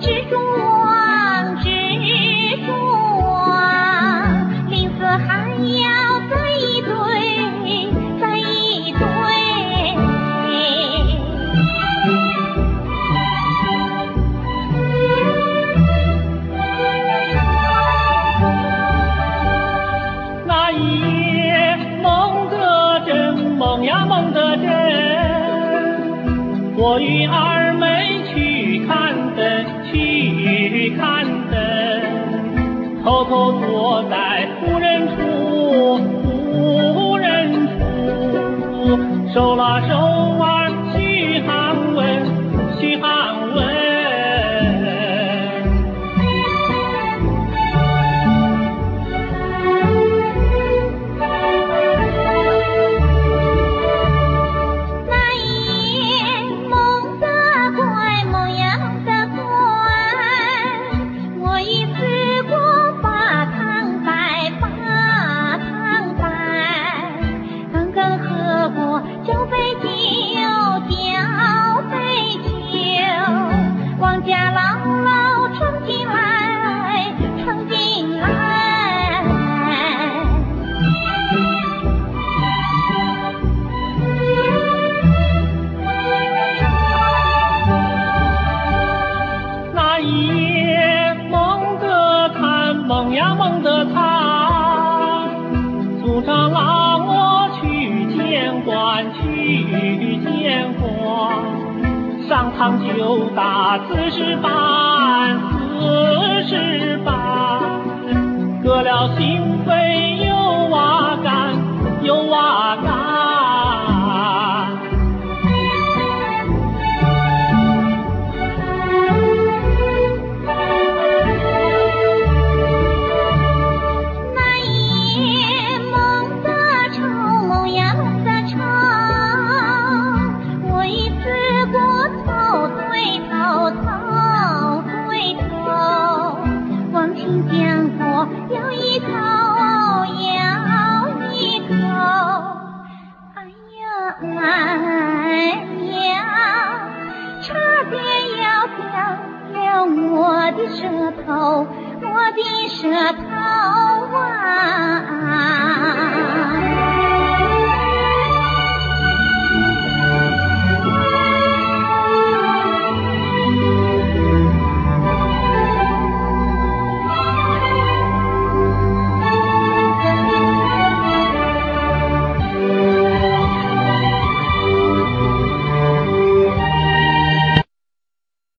蜘蛛网，蜘蛛网，林子还要再一堆，再一堆。那一夜梦得真，梦呀梦得真，我与二妹。后坐在无人处，无人处，手拉手。娘梦得他，祖长拉我去见官，去见官。上堂就打四十板，四十板，割了心肺又挖肝，又挖。了了我的舌头我的舌头